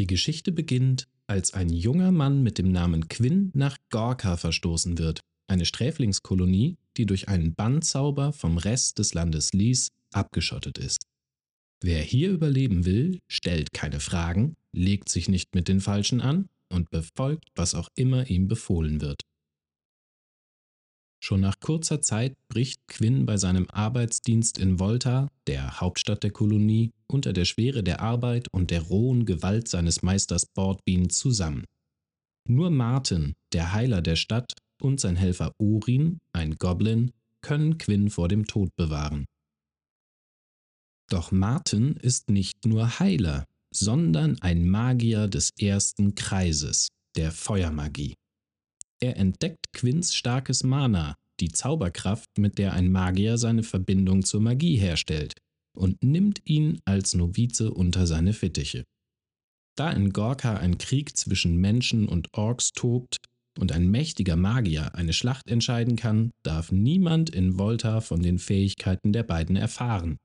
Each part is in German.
Die Geschichte beginnt, als ein junger Mann mit dem Namen Quinn nach Gorka verstoßen wird, eine Sträflingskolonie, die durch einen Bannzauber vom Rest des Landes Lies abgeschottet ist. Wer hier überleben will, stellt keine Fragen, legt sich nicht mit den Falschen an und befolgt, was auch immer ihm befohlen wird. Schon nach kurzer Zeit bricht Quinn bei seinem Arbeitsdienst in Volta, der Hauptstadt der Kolonie, unter der Schwere der Arbeit und der rohen Gewalt seines Meisters Bordbean zusammen. Nur Martin, der Heiler der Stadt, und sein Helfer Urin, ein Goblin, können Quinn vor dem Tod bewahren. Doch Martin ist nicht nur Heiler, sondern ein Magier des ersten Kreises, der Feuermagie. Er entdeckt Quinns starkes Mana, die Zauberkraft, mit der ein Magier seine Verbindung zur Magie herstellt, und nimmt ihn als Novize unter seine Fittiche. Da in Gorka ein Krieg zwischen Menschen und Orks tobt und ein mächtiger Magier eine Schlacht entscheiden kann, darf niemand in Volta von den Fähigkeiten der beiden erfahren.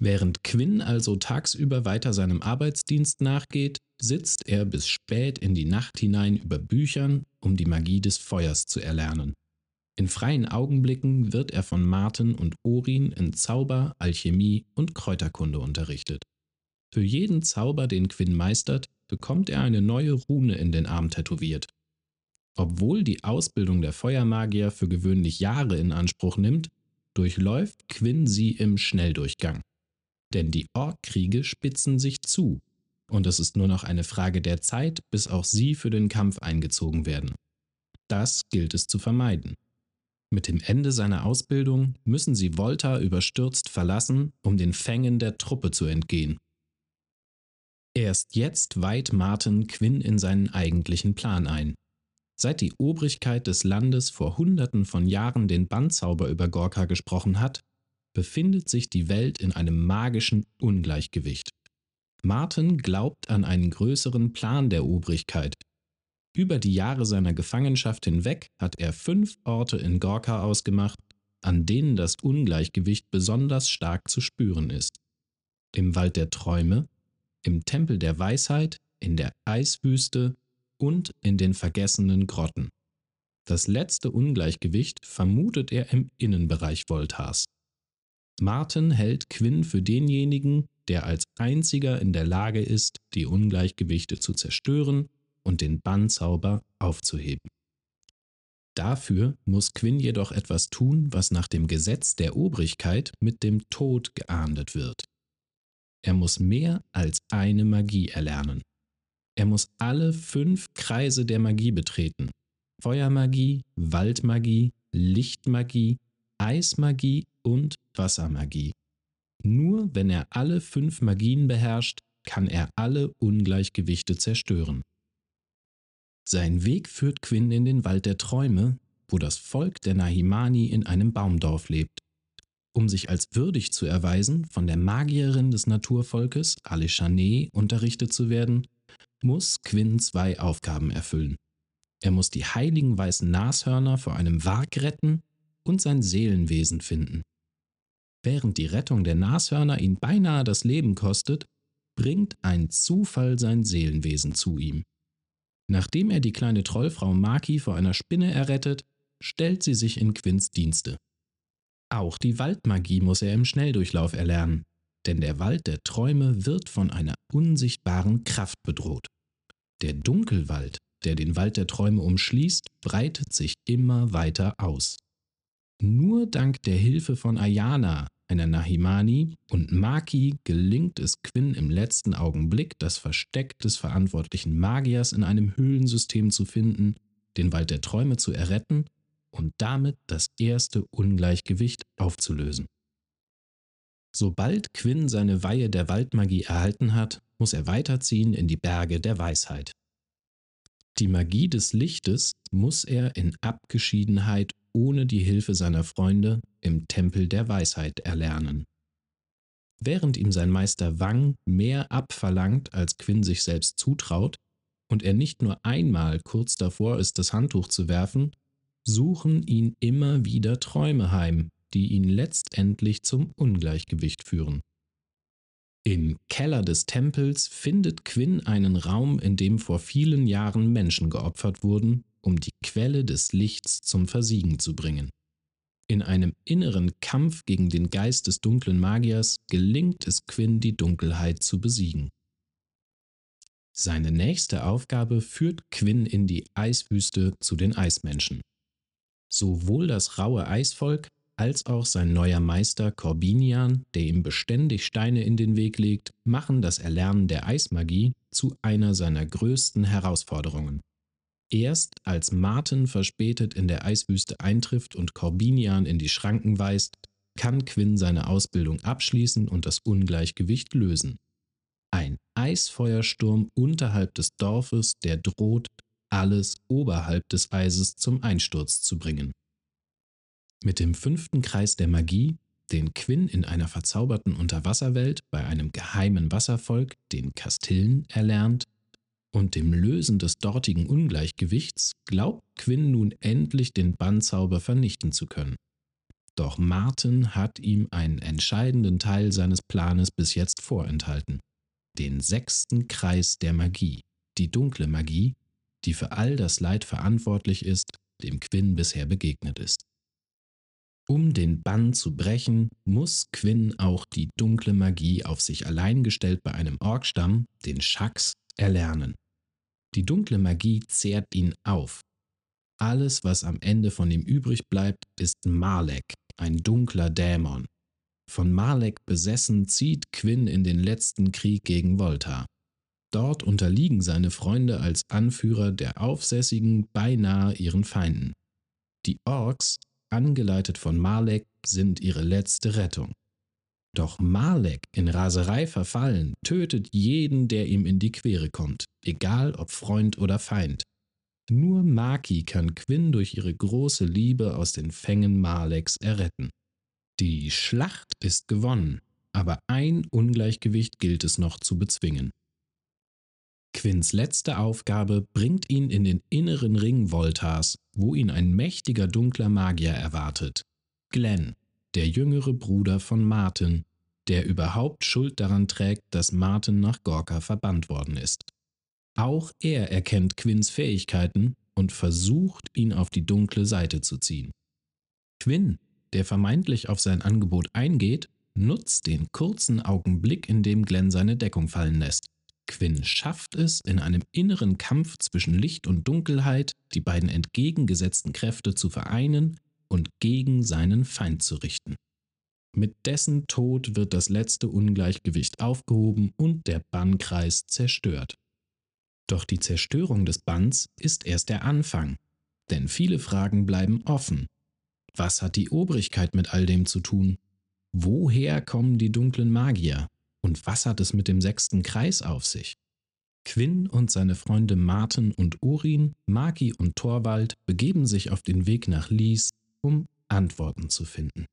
Während Quinn also tagsüber weiter seinem Arbeitsdienst nachgeht, sitzt er bis spät in die Nacht hinein über Büchern, um die Magie des Feuers zu erlernen. In freien Augenblicken wird er von Martin und Orin in Zauber, Alchemie und Kräuterkunde unterrichtet. Für jeden Zauber, den Quinn meistert, bekommt er eine neue Rune in den Arm tätowiert. Obwohl die Ausbildung der Feuermagier für gewöhnlich Jahre in Anspruch nimmt, durchläuft Quinn sie im Schnelldurchgang. Denn die Orkkriege spitzen sich zu, und es ist nur noch eine Frage der Zeit, bis auch sie für den Kampf eingezogen werden. Das gilt es zu vermeiden. Mit dem Ende seiner Ausbildung müssen sie Volta überstürzt verlassen, um den Fängen der Truppe zu entgehen. Erst jetzt weiht Martin Quinn in seinen eigentlichen Plan ein. Seit die Obrigkeit des Landes vor Hunderten von Jahren den Bandzauber über Gorka gesprochen hat, befindet sich die Welt in einem magischen Ungleichgewicht. Martin glaubt an einen größeren Plan der Obrigkeit. Über die Jahre seiner Gefangenschaft hinweg hat er fünf Orte in Gorka ausgemacht, an denen das Ungleichgewicht besonders stark zu spüren ist. Im Wald der Träume, im Tempel der Weisheit, in der Eiswüste und in den vergessenen Grotten. Das letzte Ungleichgewicht vermutet er im Innenbereich Voltars. Martin hält Quinn für denjenigen, der als einziger in der Lage ist, die Ungleichgewichte zu zerstören und den Bannzauber aufzuheben. Dafür muss Quinn jedoch etwas tun, was nach dem Gesetz der Obrigkeit mit dem Tod geahndet wird. Er muss mehr als eine Magie erlernen. Er muss alle fünf Kreise der Magie betreten. Feuermagie, Waldmagie, Lichtmagie, Eismagie und Wassermagie. Nur wenn er alle fünf Magien beherrscht, kann er alle Ungleichgewichte zerstören. Sein Weg führt Quinn in den Wald der Träume, wo das Volk der Nahimani in einem Baumdorf lebt. Um sich als würdig zu erweisen, von der Magierin des Naturvolkes, Alishane, unterrichtet zu werden, muss Quinn zwei Aufgaben erfüllen. Er muss die heiligen weißen Nashörner vor einem Wag retten und sein Seelenwesen finden. Während die Rettung der Nashörner ihn beinahe das Leben kostet, bringt ein Zufall sein Seelenwesen zu ihm. Nachdem er die kleine Trollfrau Maki vor einer Spinne errettet, stellt sie sich in Quinns Dienste. Auch die Waldmagie muss er im Schnelldurchlauf erlernen, denn der Wald der Träume wird von einer unsichtbaren Kraft bedroht. Der Dunkelwald, der den Wald der Träume umschließt, breitet sich immer weiter aus. Nur dank der Hilfe von Ayana, einer Nahimani, und Maki gelingt es Quinn im letzten Augenblick, das Versteck des verantwortlichen Magiers in einem Höhlensystem zu finden, den Wald der Träume zu erretten und damit das erste Ungleichgewicht aufzulösen. Sobald Quinn seine Weihe der Waldmagie erhalten hat, muss er weiterziehen in die Berge der Weisheit. Die Magie des Lichtes muss er in Abgeschiedenheit ohne die Hilfe seiner Freunde im Tempel der Weisheit erlernen. Während ihm sein Meister Wang mehr abverlangt, als Quinn sich selbst zutraut, und er nicht nur einmal kurz davor ist, das Handtuch zu werfen, suchen ihn immer wieder Träume heim, die ihn letztendlich zum Ungleichgewicht führen. Im Keller des Tempels findet Quinn einen Raum, in dem vor vielen Jahren Menschen geopfert wurden, um die Quelle des Lichts zum Versiegen zu bringen. In einem inneren Kampf gegen den Geist des dunklen Magiers gelingt es Quinn, die Dunkelheit zu besiegen. Seine nächste Aufgabe führt Quinn in die Eiswüste zu den Eismenschen. Sowohl das raue Eisvolk als auch sein neuer Meister Corbinian, der ihm beständig Steine in den Weg legt, machen das Erlernen der Eismagie zu einer seiner größten Herausforderungen. Erst als Martin verspätet in der Eiswüste eintrifft und Corbinian in die Schranken weist, kann Quinn seine Ausbildung abschließen und das Ungleichgewicht lösen. Ein Eisfeuersturm unterhalb des Dorfes, der droht, alles oberhalb des Eises zum Einsturz zu bringen. Mit dem fünften Kreis der Magie, den Quinn in einer verzauberten Unterwasserwelt bei einem geheimen Wasservolk, den Kastillen, erlernt, und dem Lösen des dortigen Ungleichgewichts glaubt Quinn nun endlich den Bannzauber vernichten zu können. Doch Martin hat ihm einen entscheidenden Teil seines Planes bis jetzt vorenthalten. Den sechsten Kreis der Magie, die dunkle Magie, die für all das Leid verantwortlich ist, dem Quinn bisher begegnet ist. Um den Bann zu brechen, muss Quinn auch die dunkle Magie auf sich allein gestellt bei einem Orkstamm, den Shax, erlernen. Die dunkle Magie zehrt ihn auf. Alles, was am Ende von ihm übrig bleibt, ist Malek, ein dunkler Dämon. Von Malek besessen zieht Quinn in den letzten Krieg gegen Volta. Dort unterliegen seine Freunde als Anführer der Aufsässigen beinahe ihren Feinden. Die Orks, angeleitet von Malek, sind ihre letzte Rettung. Doch Malek, in Raserei verfallen, tötet jeden, der ihm in die Quere kommt, egal ob Freund oder Feind. Nur Maki kann Quinn durch ihre große Liebe aus den Fängen Maleks erretten. Die Schlacht ist gewonnen, aber ein Ungleichgewicht gilt es noch zu bezwingen. Quinns letzte Aufgabe bringt ihn in den inneren Ring Voltas, wo ihn ein mächtiger dunkler Magier erwartet. Glenn, der jüngere Bruder von Martin, der überhaupt Schuld daran trägt, dass Martin nach Gorka verbannt worden ist. Auch er erkennt Quinns Fähigkeiten und versucht, ihn auf die dunkle Seite zu ziehen. Quinn, der vermeintlich auf sein Angebot eingeht, nutzt den kurzen Augenblick, in dem Glenn seine Deckung fallen lässt. Quinn schafft es, in einem inneren Kampf zwischen Licht und Dunkelheit die beiden entgegengesetzten Kräfte zu vereinen und gegen seinen Feind zu richten. Mit dessen Tod wird das letzte Ungleichgewicht aufgehoben und der Bannkreis zerstört. Doch die Zerstörung des Banns ist erst der Anfang, denn viele Fragen bleiben offen. Was hat die Obrigkeit mit all dem zu tun? Woher kommen die dunklen Magier? Und was hat es mit dem sechsten Kreis auf sich? Quinn und seine Freunde Martin und Urin, Magi und Torwald begeben sich auf den Weg nach Lies, um Antworten zu finden.